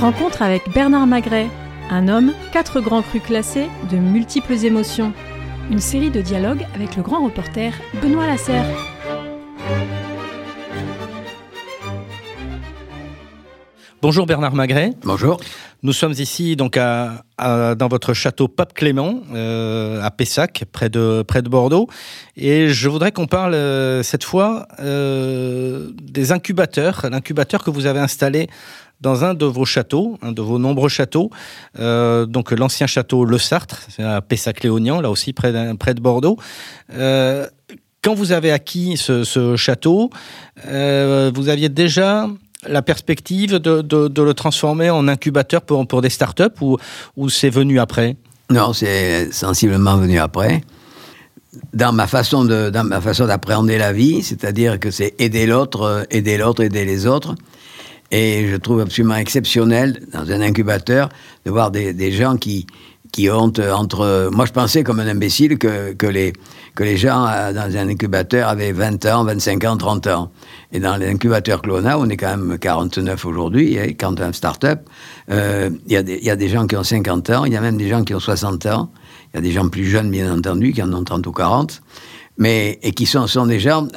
Rencontre avec Bernard Magret, un homme, quatre grands crus classés, de multiples émotions. Une série de dialogues avec le grand reporter Benoît Lasserre. Bonjour Bernard Magret. Bonjour. Nous sommes ici donc à, dans votre château Pape Clément euh, à Pessac, près de, près de Bordeaux. Et je voudrais qu'on parle euh, cette fois euh, des incubateurs, l'incubateur que vous avez installé dans un de vos châteaux, un de vos nombreux châteaux, donc l'ancien château Le Sartre, à Pessac-Léognan, là aussi près de, Bordeaux. quand vous avez acquis ce, château, vous aviez déjà la perspective de, le transformer en incubateur pour, pour des startups ou, ou c'est venu après? Non, c'est sensiblement venu après. Dans ma façon de, dans ma façon d'appréhender la vie, c'est-à-dire que c'est aider l'autre, aider l'autre, aider les autres. Et je trouve absolument exceptionnel dans un incubateur de voir des, gens qui, qui ont entre. Moi, je pensais comme un imbécile que, que, les, que les gens euh, dans un incubateur avaient 20 ans, 25 ans, 30 ans. Et dans l'incubateur Clona, on est quand même 49 aujourd'hui, et quand un start-up, euh, il y, a des gens qui ont 50 ans, il y a même des gens qui ont 60 ans, il y a des gens plus jeunes, bien entendu, qui en ont 30 ou 40, mais, et qui sont, sont des gens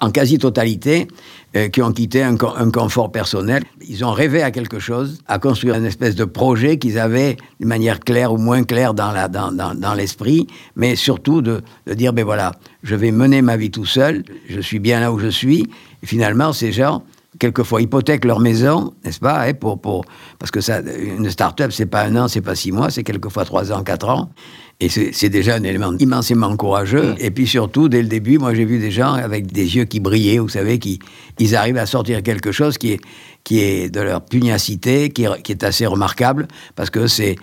en quasi-totalité euh, qui ont quitté un, confort personnel. Ils ont rêvé à quelque chose, à construire une espèce de projet qu'ils avaient de manière claire ou moins claire dans, l'esprit, mais surtout de, dire, ben voilà, je vais mener ma vie tout seul, je suis bien là où je suis, et finalement, ces gens quelquefois hypothèquent leur maison, n'est-ce pas, hein, pour, parce que ça, une start-up, c'est pas un an, c'est pas six mois, c'est quelquefois trois ans, quatre ans. Et c'est déjà un élément immensément courageux. Et puis surtout, dès le début, moi j'ai vu des gens avec des yeux qui brillaient, vous savez, qui ils arrivent à sortir quelque chose qui est, qui est de leur pugnacité, qui est, qui est assez remarquable, parce que c'est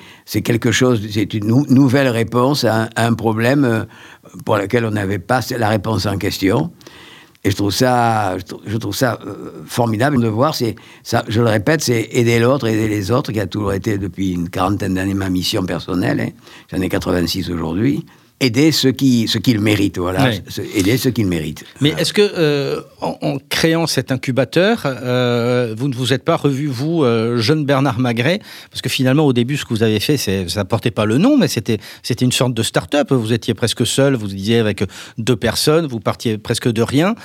quelque chose, c'est une nouvelle réponse à un, problème euh, pour lequel on n'avait pas la réponse en question. Et je trouve ça, je trouve ça euh, formidable de voir. Ça, je le répète, c'est aider l'autre, aider les autres, qui a toujours été depuis une quarantaine d'années ma mission personnelle. Hein. J'en ai 86 aujourd'hui aider ceux qui, ceux qui le méritent, voilà, aider ceux qui le méritent. Mais est-ce que, euh, en, créant cet incubateur, euh, vous ne vous êtes pas revu, vous, euh, jeune Bernard Magret? Parce que finalement, au début, ce que vous avez fait, ça ne portait pas le nom, mais c'était une sorte de start-up. Vous étiez presque seul, vous disiez avec deux personnes, vous partiez presque de rien.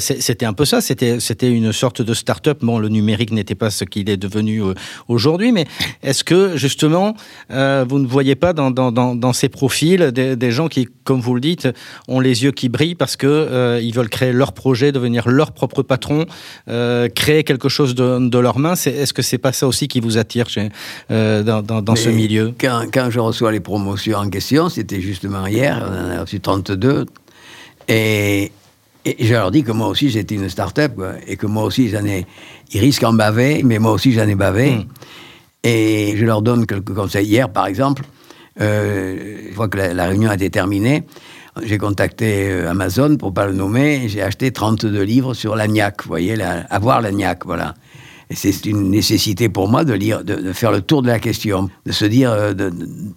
c'était un peu ça, c'était une sorte de start-up. Bon, le numérique n'était pas ce qu'il est devenu aujourd'hui, mais est-ce que, justement, vous ne voyez pas dans, dans, dans, dans ces profils des des gens qui, comme vous le dites, ont les yeux qui brillent parce que euh, ils veulent créer leur projet, devenir leur propre patron, euh, créer quelque chose de, de leurs mains. Est-ce que c'est pas ça aussi qui vous attire chez, euh, dans, dans, ce milieu? quand, quand, je reçois les promotions en question, c'était justement hier, on en a reçu 32, et, et je leur dis que moi aussi j'étais une start-up, et que moi aussi j'en ai. Ils risquent en baver, mais moi aussi j'en ai bavé. Hmm. Et je leur donne quelques conseils. Hier, par exemple, euh, une fois que la, réunion a été terminée, j'ai contacté euh, Amazon pour pas le nommer, j'ai acheté 32 livres sur l'agnac, vous voyez, la, avoir l'agnac, voilà. C'est une nécessité pour moi de lire, de, faire le tour de la question, de se dire, euh,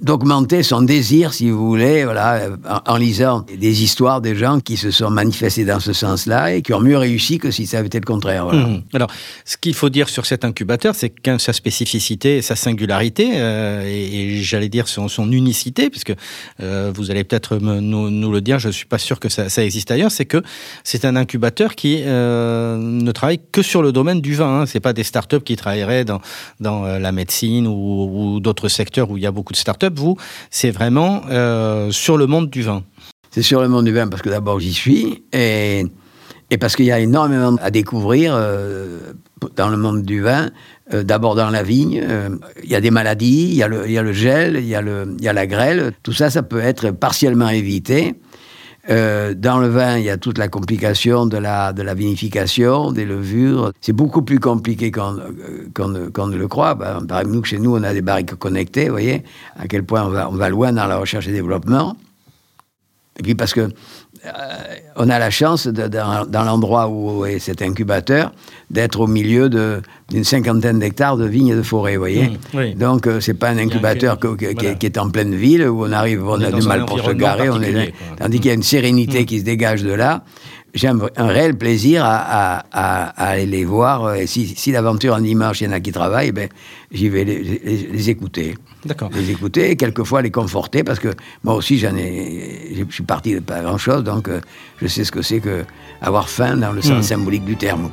d'augmenter son désir, si vous voulez, voilà, en, lisant des histoires des gens qui se sont manifestés dans ce sens-là et qui ont mieux réussi que si ça avait été le contraire. Mmh. Alors, ce qu'il faut dire sur cet incubateur, c'est qu'un sa spécificité, sa singularité, euh, et, j'allais dire son, unicité, puisque euh, vous allez peut-être nous, le dire, je suis pas sûr que ça, ça existe ailleurs, c'est que c'est un incubateur qui ne travaille que sur le domaine du vin. Hein. C'est pas des startups qui travailleraient dans, dans euh, la médecine ou, d'autres secteurs où il y a beaucoup de startups. Vous, c'est vraiment euh, sur le monde du vin. C'est sur le monde du vin parce que d'abord j'y suis et, et parce qu'il y a énormément à découvrir euh, dans le monde du vin. d'abord dans la vigne, il y a des maladies, il y a le, il y a le gel, il y y a la grêle. Tout ça, ça peut être partiellement évité. Euh, dans le vin, il y a toute la complication de la, de la vinification, des levures. C'est beaucoup plus compliqué qu'on ne le croit. Par exemple, nous, chez nous, on a des barriques connectées, vous voyez, à quel point on va, on va loin dans la recherche et développement. Et puis parce que euh, on a la chance, dans, l'endroit où est cet incubateur, d'être au milieu d'une cinquantaine d'hectares de vignes et de forêts, vous voyez. Mmh, Donc, euh, c'est pas un incubateur qui, est en pleine ville, où on arrive, on, a du mal pour se garer, on est, tandis qu'il y a une sérénité mmh. qui se dégage de là. J'ai un, réel plaisir à, aller les voir. Et si, si l'aventure en dimanche, il y en a qui travaillent, ben, j'y vais les, écouter. D'accord. Les écouter et quelquefois les conforter parce que moi aussi, j'en ai, je suis parti de pas grand-chose, donc euh, je sais ce que c'est que avoir faim dans le sens hmm. symbolique du terme.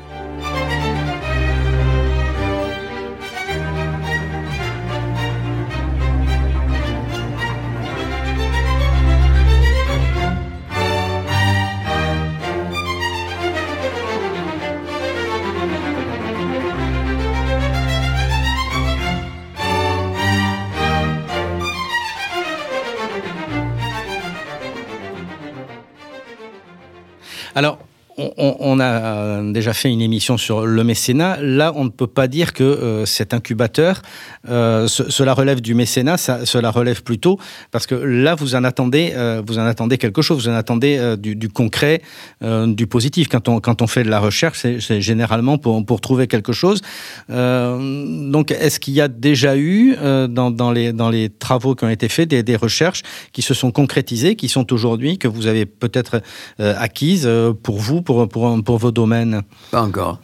On, a déjà fait une émission sur le mécénat. Là, on ne peut pas dire que euh, cet incubateur, euh, cela relève du mécénat, cela relève plutôt, parce que là, vous en attendez, euh, vous en attendez quelque chose, vous en attendez du, concret, du positif. Quand on, fait de la recherche, c'est généralement pour, trouver quelque chose. donc, est-ce qu'il y a déjà eu, dans, les, dans les travaux qui ont été faits, des, des recherches qui se sont concrétisées, qui sont aujourd'hui, que vous avez peut-être acquises pour vous, pour, pour, vos domaines Pas encore.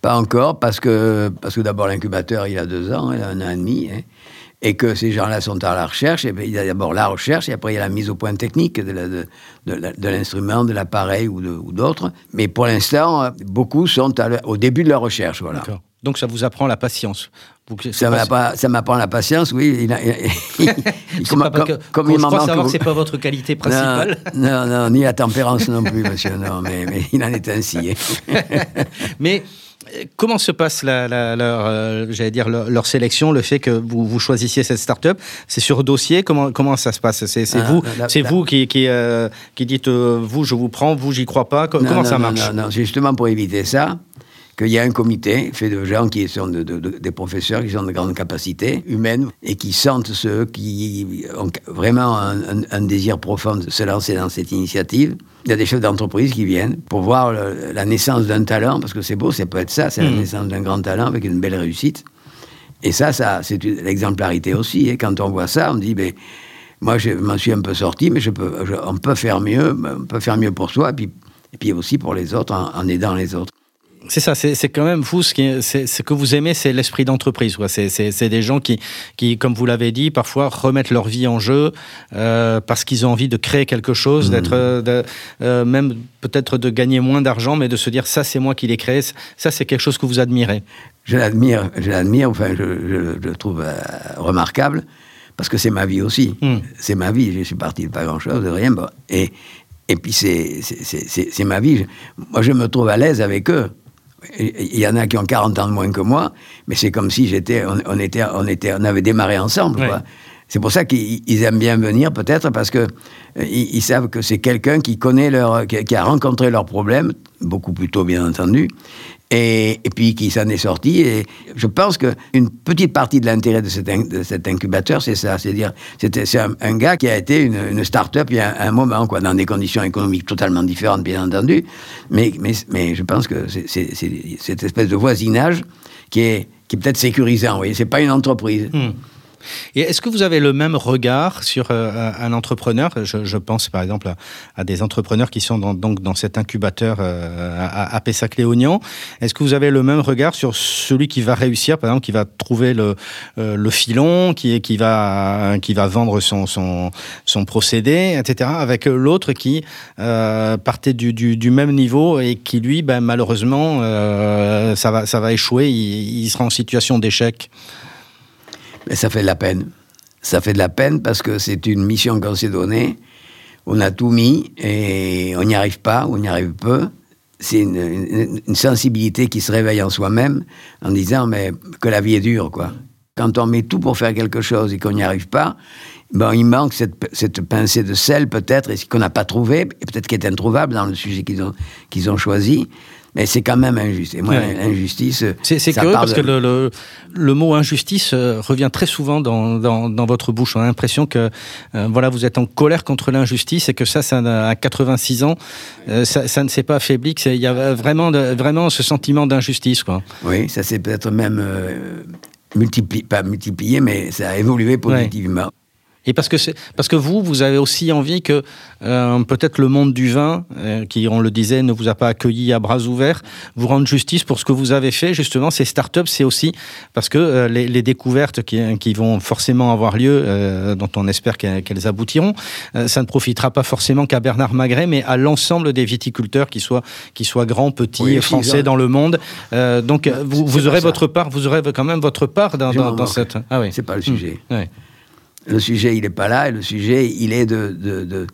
Pas encore, parce que, parce que d'abord l'incubateur, il a deux ans, il a un an et demi, hein, et que ces gens-là sont à la recherche. Et il y a d'abord la recherche, et après il y a la mise au point technique de, l'instrument, de l'appareil ou d'autres. Mais pour l'instant, beaucoup sont au début de la recherche. Voilà. Donc ça vous apprend la patience. Ça m'apprend la patience, oui. Il, il, comme, comme, il je crois savoir que c'est pas votre qualité principale. Non, non, ni la tempérance non plus, monsieur. Non, mais, mais il en est ainsi. Hein. mais euh, comment se passe la, leur, euh, j'allais dire leur, sélection, le fait que vous, vous choisissiez cette start-up? C'est sur dossier? Comment, comment ça se passe? C'est ah, vous, c'est vous qui, qui, euh, qui dites vous, je vous prends, vous, j'y crois pas. Comment ça marche? Non, non, justement pour éviter ça qu'il y a un comité fait de gens qui sont des professeurs qui ont de grandes capacités humaines et qui sentent ceux qui ont vraiment un, désir profond de se lancer dans cette initiative. Il y a des chefs d'entreprise qui viennent pour voir la naissance d'un talent, parce que c'est beau, ça peut être ça, c'est la hmm. naissance d'un grand talent avec une belle réussite. Et ça, ça c'est l'exemplarité aussi. Et quand on voit ça, on dit, ben, moi, je m'en suis un peu sorti, mais je peux, on peut faire mieux, on peut faire mieux pour soi, et puis, et puis aussi pour les autres, en aidant les autres. C'est ça, c'est quand même vous, ce, qui ce que vous aimez, c'est l'esprit d'entreprise. C'est des gens qui, qui, comme vous l'avez dit, parfois remettent leur vie en jeu euh, parce qu'ils ont envie de créer quelque chose, d'être, mmh. euh, même peut-être de gagner moins d'argent, mais de se dire ça, c'est moi qui l'ai créé. Ça, c'est quelque chose que vous admirez. Je l'admire, je l'admire. Enfin, je, le trouve euh, remarquable parce que c'est ma vie aussi. Mmh. C'est ma vie. Je suis parti de pas grand-chose, de rien. Et, et puis c'est ma vie. Moi, je me trouve à l'aise avec eux. Il y en a qui ont 40 ans de moins que moi, mais c'est comme si j'étais, on, était, on était, on avait démarré ensemble. C'est pour ça qu'ils aiment bien venir, peut-être parce que euh, ils, savent que c'est quelqu'un qui connaît leur, qui, a rencontré leurs problèmes, beaucoup plus tôt bien entendu, et, puis qui s'en est sorti. Et je pense qu'une petite partie de l'intérêt de, cet, incubateur, c'est ça. C'est-à-dire, c'est un, gars qui a été une, start-up il y a un moment, quoi, dans des conditions économiques totalement différentes, bien entendu. Mais, je pense que c'est cette espèce de voisinage qui est, qui est peut-être sécurisant. Vous voyez, c'est pas une entreprise. Hmm. Et est-ce que vous avez le même regard sur euh, un entrepreneur? Je, pense par exemple à, des entrepreneurs qui sont dans, donc dans cet incubateur euh, à, à Pessac-Léognan. Est-ce que vous avez le même regard sur celui qui va réussir, par exemple, qui va trouver le, euh, filon, qui, va, vendre son, procédé, etc., avec l'autre qui partait du, même niveau et qui, lui, ben, malheureusement, ça va échouer, il sera en situation d'échec? Mais ça fait de la peine. Ça fait de la peine parce que c'est une mission qu'on s'est donnée. On a tout mis et on n'y arrive pas, on y arrive peu. C'est une, sensibilité qui se réveille en soi-même en disant mais que la vie est dure, quoi. Quand on met tout pour faire quelque chose et qu'on n'y arrive pas, ben, il manque cette, pincée de sel peut-être, et qu'on n'a pas trouvé, et peut-être qui est introuvable dans le sujet qu'ils ont choisi mais c'est quand même injuste. Et moi, l'injustice. C'est curieux parce que le, le, mot injustice euh, revient très souvent dans, dans, dans votre bouche. On a l'impression que euh, voilà, vous êtes en colère contre l'injustice et que ça, ça à 86 ans, euh, ça, ça, ne s'est pas affaibli. Il y a vraiment, vraiment ce sentiment d'injustice. Oui, ça s'est peut-être même multiplié, pas multiplié, mais ça a évolué positivement. Et parce que, parce que vous, vous avez aussi envie que euh, peut-être le monde du vin, euh, qui, on le disait, ne vous a pas accueilli à bras ouverts, vous rende justice pour ce que vous avez fait. Justement, ces startups, c'est aussi parce que euh, les, les, découvertes qui, qui, vont forcément avoir lieu, dont on espère qu'elles aboutiront, ça ne profitera pas forcément qu'à Bernard Magret, mais à l'ensemble des viticulteurs, qu'ils soient, qu'ils soient grands, petits, oui, français dans le monde. donc, vous, vous aurez votre part, vous aurez quand même votre part dans, dans, dans cette. Ah oui. C'est pas le sujet. Mmh. Le sujet, il n'est pas là, et le sujet, il est de, de, de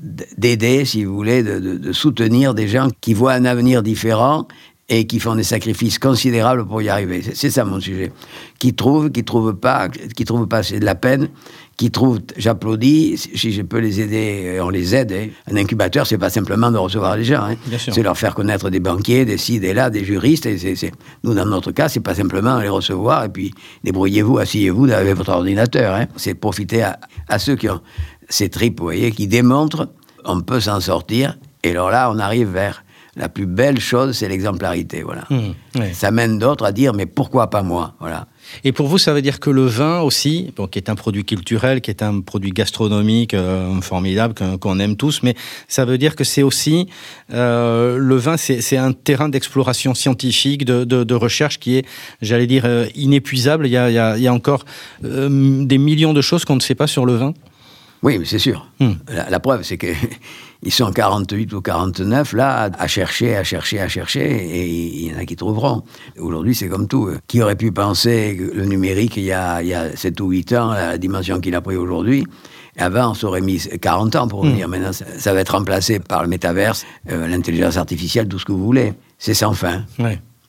d'aider, si vous voulez, de, de, soutenir des gens qui voient un avenir différent et qui font des sacrifices considérables pour y arriver. C'est ça mon sujet. Qui trouvent, qui trouvent pas, qui trouvent pas, c'est de la peine. Qui trouvent, j'applaudis. Si je peux les aider, on les aide. Hein. Un incubateur, c'est pas simplement de recevoir les gens. Hein. C'est leur faire connaître des banquiers, des ci, des là, des juristes. Et c est, c est... Nous, dans notre cas, c'est pas simplement les recevoir et puis débrouillez-vous, asseyez-vous avec votre ordinateur. Hein. C'est profiter à, à ceux qui ont ces tripes, vous voyez, qui démontrent on peut s'en sortir. Et alors là, on arrive vers la plus belle chose, c'est l'exemplarité. Voilà. Mmh. Ça mène d'autres à dire, mais pourquoi pas moi Voilà. Et pour vous, ça veut dire que le vin aussi, bon, qui est un produit culturel, qui est un produit gastronomique euh, formidable, qu'on qu aime tous, mais ça veut dire que c'est aussi, euh, le vin, c'est un terrain d'exploration scientifique, de, de, de, recherche qui est, j'allais dire, euh, inépuisable. Il y a, il y a, il y a encore euh, des millions de choses qu'on ne sait pas sur le vin. Oui, c'est sûr. Mmh. La, la, preuve, c'est que ils sont 48 ou 49 là à chercher, à chercher, à chercher, et il y en a qui trouveront. Aujourd'hui, c'est comme tout. Qui aurait pu penser que le numérique, il y a, il y a 7 ou 8 ans, la dimension qu'il a pris aujourd'hui avant, on s'aurait mis 40 ans pour venir. Mmh. Maintenant, ça, ça, va être remplacé par le métaverse, euh, l'intelligence artificielle, tout ce que vous voulez. C'est sans fin.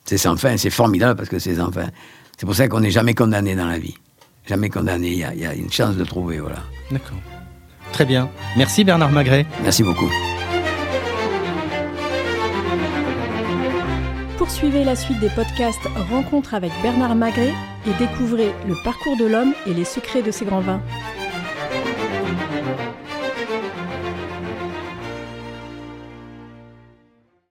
C'est sans fin. C'est formidable parce que c'est sans fin. C'est pour ça qu'on n'est jamais condamné dans la vie. Jamais condamné. Il y, y a une chance de trouver, voilà. D'accord. Très bien. Merci Bernard Magret. Merci beaucoup. Poursuivez la suite des podcasts Rencontres avec Bernard Magret et découvrez le parcours de l'homme et les secrets de ses grands vins.